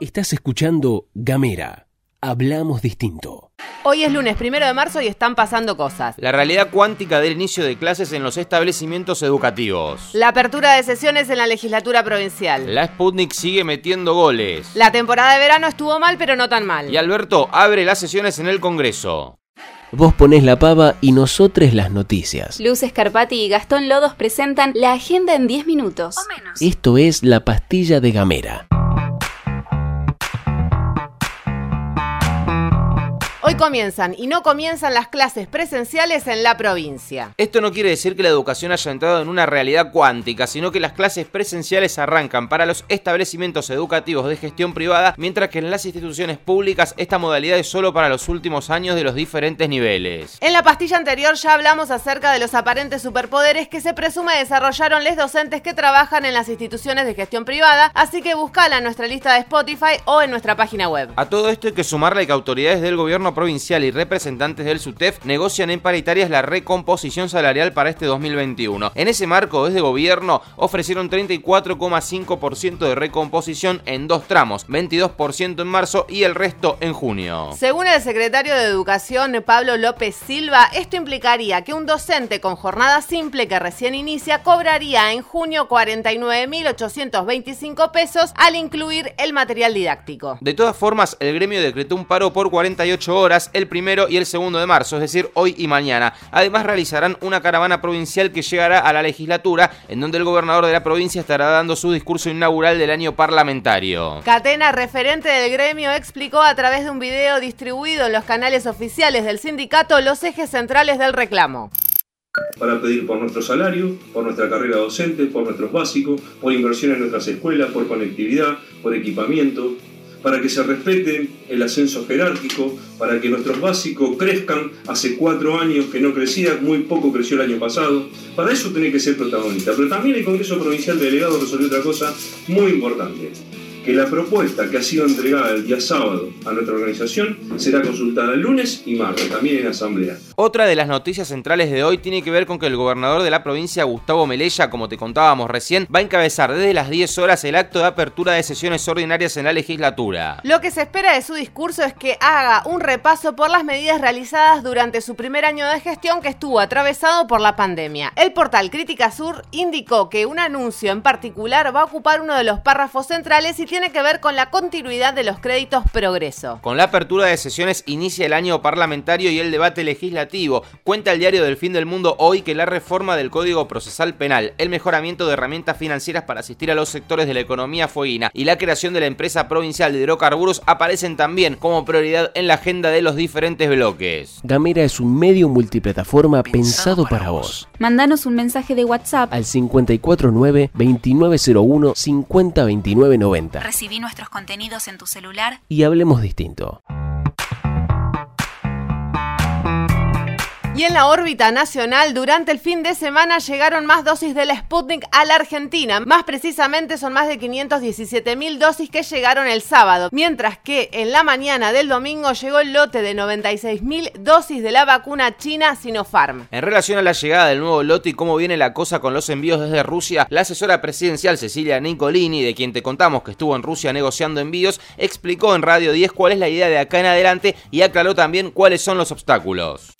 Estás escuchando Gamera. Hablamos distinto. Hoy es lunes primero de marzo y están pasando cosas. La realidad cuántica del inicio de clases en los establecimientos educativos. La apertura de sesiones en la legislatura provincial. La Sputnik sigue metiendo goles. La temporada de verano estuvo mal, pero no tan mal. Y Alberto abre las sesiones en el Congreso. Vos ponés la pava y nosotros las noticias. Luz Escarpati y Gastón Lodos presentan la agenda en 10 minutos. O menos. Esto es la pastilla de Gamera. Hoy comienzan y no comienzan las clases presenciales en la provincia. Esto no quiere decir que la educación haya entrado en una realidad cuántica, sino que las clases presenciales arrancan para los establecimientos educativos de gestión privada, mientras que en las instituciones públicas esta modalidad es solo para los últimos años de los diferentes niveles. En la pastilla anterior ya hablamos acerca de los aparentes superpoderes que se presume desarrollaron los docentes que trabajan en las instituciones de gestión privada, así que buscala en nuestra lista de Spotify o en nuestra página web. A todo esto hay que sumarle que autoridades del gobierno provincial y representantes del SUTEF negocian en paritarias la recomposición salarial para este 2021. En ese marco, desde gobierno ofrecieron 34,5% de recomposición en dos tramos, 22% en marzo y el resto en junio. Según el secretario de Educación, Pablo López Silva, esto implicaría que un docente con jornada simple que recién inicia cobraría en junio 49.825 pesos al incluir el material didáctico. De todas formas, el gremio decretó un paro por 48 horas el primero y el segundo de marzo, es decir, hoy y mañana. Además, realizarán una caravana provincial que llegará a la legislatura, en donde el gobernador de la provincia estará dando su discurso inaugural del año parlamentario. Catena, referente del gremio, explicó a través de un video distribuido en los canales oficiales del sindicato los ejes centrales del reclamo para pedir por nuestro salario, por nuestra carrera docente, por nuestros básicos, por inversión en nuestras escuelas, por conectividad, por equipamiento, para que se respete el ascenso jerárquico, para que nuestros básicos crezcan. Hace cuatro años que no crecía, muy poco creció el año pasado. Para eso tiene que ser protagonista. Pero también el Congreso Provincial de Delegados resolvió otra cosa muy importante que la propuesta que ha sido entregada el día sábado a nuestra organización será consultada el lunes y martes, también en asamblea. Otra de las noticias centrales de hoy tiene que ver con que el gobernador de la provincia, Gustavo Melella, como te contábamos recién, va a encabezar desde las 10 horas el acto de apertura de sesiones ordinarias en la legislatura. Lo que se espera de su discurso es que haga un repaso por las medidas realizadas durante su primer año de gestión que estuvo atravesado por la pandemia. El portal Crítica Sur indicó que un anuncio en particular va a ocupar uno de los párrafos centrales y tiene que ver con la continuidad de los créditos progreso. Con la apertura de sesiones inicia el año parlamentario y el debate legislativo. Cuenta el diario del fin del mundo hoy que la reforma del Código Procesal Penal, el mejoramiento de herramientas financieras para asistir a los sectores de la economía fueguina y la creación de la empresa provincial de hidrocarburos aparecen también como prioridad en la agenda de los diferentes bloques. Gamera es un medio multiplataforma pensado, para vos. Mandanos un mensaje de WhatsApp al 549 2901 502990 Recibí nuestros contenidos en tu celular y hablemos distinto. Y en la órbita nacional, durante el fin de semana llegaron más dosis de la Sputnik a la Argentina. Más precisamente son más de 517 mil dosis que llegaron el sábado. Mientras que en la mañana del domingo llegó el lote de 96 mil dosis de la vacuna china Sinopharm. En relación a la llegada del nuevo lote y cómo viene la cosa con los envíos desde Rusia, la asesora presidencial Cecilia Nicolini, de quien te contamos que estuvo en Rusia negociando envíos, explicó en Radio 10 cuál es la idea de acá en adelante y aclaró también cuáles son los obstáculos.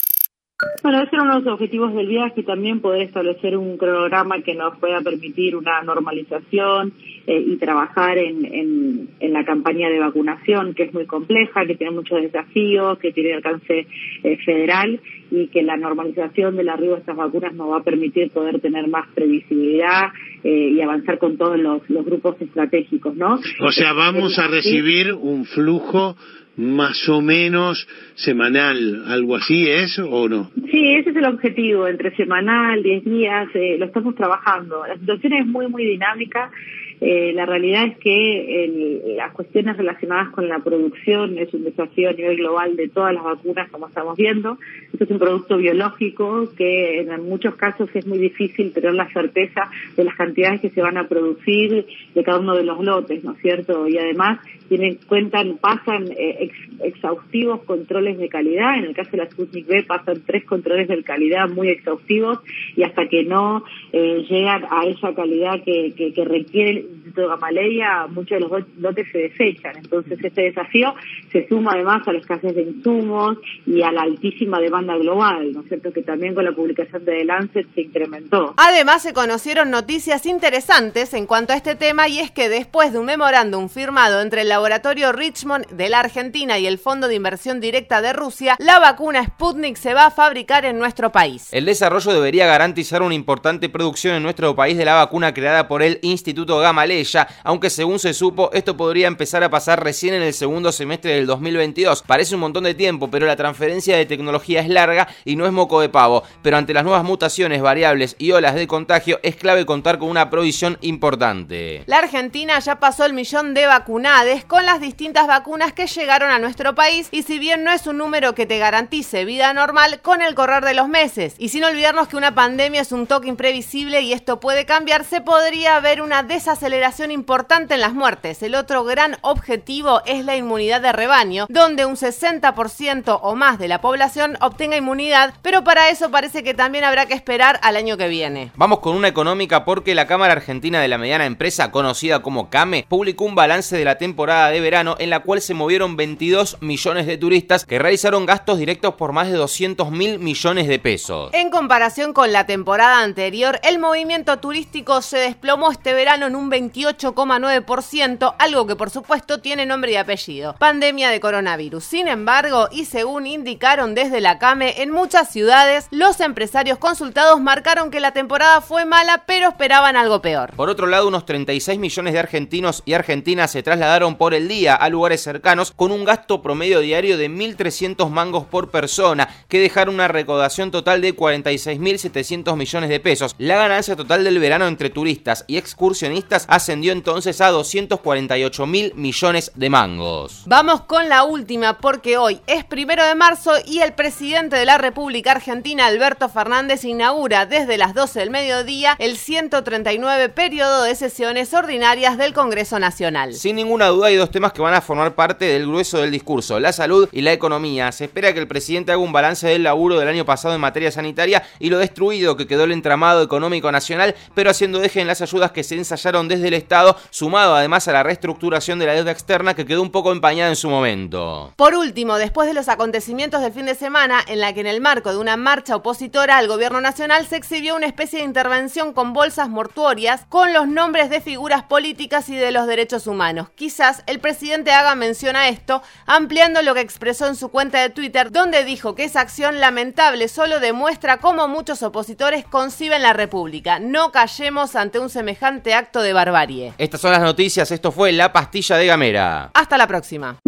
Bueno, ese era uno de los objetivos del viaje y también poder establecer un cronograma que nos pueda permitir una normalización eh, y trabajar en, en, en, la campaña de vacunación, que es muy compleja, que tiene muchos desafíos, que tiene alcance eh, federal y que la normalización del arribo de estas vacunas nos va a permitir poder tener más previsibilidad eh, y avanzar con todos los, los grupos estratégicos, ¿no? O sea, vamos a recibir un flujo más o menos semanal, algo así es o no? Sí, ese es el objetivo, entre semanal, 10 días, eh, lo estamos trabajando. La situación es muy, muy dinámica. Eh, la realidad es que el, las cuestiones relacionadas con la producción es un desafío a nivel global de todas las vacunas, como estamos viendo. Esto es un producto biológico que en muchos casos es muy difícil tener la certeza de las cantidades que se van a producir de cada uno de los lotes, ¿no es cierto? Y además tienen pasan eh, exhaustivos controles de calidad. En el caso de la Sputnik B pasan tres controles de calidad muy exhaustivos y hasta que no eh, llegan a esa calidad que, que, requiere Instituto Gamaleya, muchos de los lotes se desechan. Entonces este desafío se suma además a la escasez de insumos y a la altísima demanda global, ¿no es cierto? Que también con la publicación de The Lancet se incrementó. Además se conocieron noticias interesantes en cuanto a este tema y es que después de un memorándum firmado entre el laboratorio Richmond de la Argentina y el Fondo de Inversión Directa de Rusia, la vacuna Sputnik se va a fabricar en nuestro país. El desarrollo debería garantizar una importante producción en nuestro país de la vacuna creada por el Instituto Gamaleya, aunque según se supo, esto podría empezar a pasar recién en el segundo semestre del 2022. Parece un montón de tiempo, pero la transferencia de tecnología es larga y no es moco de pavo. Pero ante las nuevas mutaciones, variables y olas de contagio, es clave contar con una provisión importante. La Argentina ya pasó el millón de vacunades con las distintas vacunas que llegaron a nuestro país y si bien no es un número que te garantice vida normal, con el correr de los meses. Y sin olvidarnos que una pandemia es un toque imprevisible y esto puede cambiar, se podría haber una desaceleración importante en las muertes. El otro gran objetivo es la inmunidad de rebaño, donde un 60% o más de la población obtenga inmunidad, pero para eso parece que también habrá que esperar al año que viene. Vamos con una económica porque la Cámara Argentina de la Mediana Empresa, conocida como CAME, publicó un balance de la temporada de verano en la cual se movieron 22 millones de turistas que realizaron gastos directos por más de 200 mil millones de pesos. En comparación con la temporada anterior, el movimiento turístico se desplomó este verano en un 28,9%, algo que por supuesto tiene nombre y apellido, pandemia de coronavirus. Sin embargo, y según indicaron desde la CAME, en muchas ciudades los empresarios consultados marcaron que la temporada fue mala, pero esperaban algo peor. Por otro lado, unos 36 millones de argentinos y argentinas se trasladaron por el día a lugares cercanos con un gasto promedio diario de 1.300 mangos por persona, que dejaron una recaudación total de 46.700 millones de pesos. La ganancia total del verano entre turistas y excursionistas ascendió entonces a 248.000 millones de mangos. Vamos con la última porque hoy es primero de marzo y el presidente de la República Argentina, Alberto Fernández, inaugura desde las 12 del mediodía el 139 periodo de sesiones ordinarias del Congreso Nacional. Sin ninguna duda hay dos temas que van a formar parte del grueso del discurso, la salud y la economía. Se espera que el presidente haga un balance del laburo del año pasado en materia sanitaria y lo destruido que quedó el entramado económico nacional, pero haciendo eje en las ayudas que se ensayaron desde el Estado, sumado además a la reestructuración de la deuda externa que quedó un poco empañada en su momento. Por último, después de los acontecimientos del fin de semana, en la que en el marco de una marcha opositora al gobierno nacional se exhibió una especie de intervención con bolsas mortuorias con los nombres de figuras políticas y de los derechos humanos. Quizás el presidente haga mención a esto, ampliando lo que expresó en su cuenta de Twitter, donde dijo que esa acción lamentable solo demuestra cómo muchos opositores conciben la República. No callemos ante un semejante acto de barbarie. Estas son las noticias, esto fue La Pastilla de Gamera. Hasta la próxima.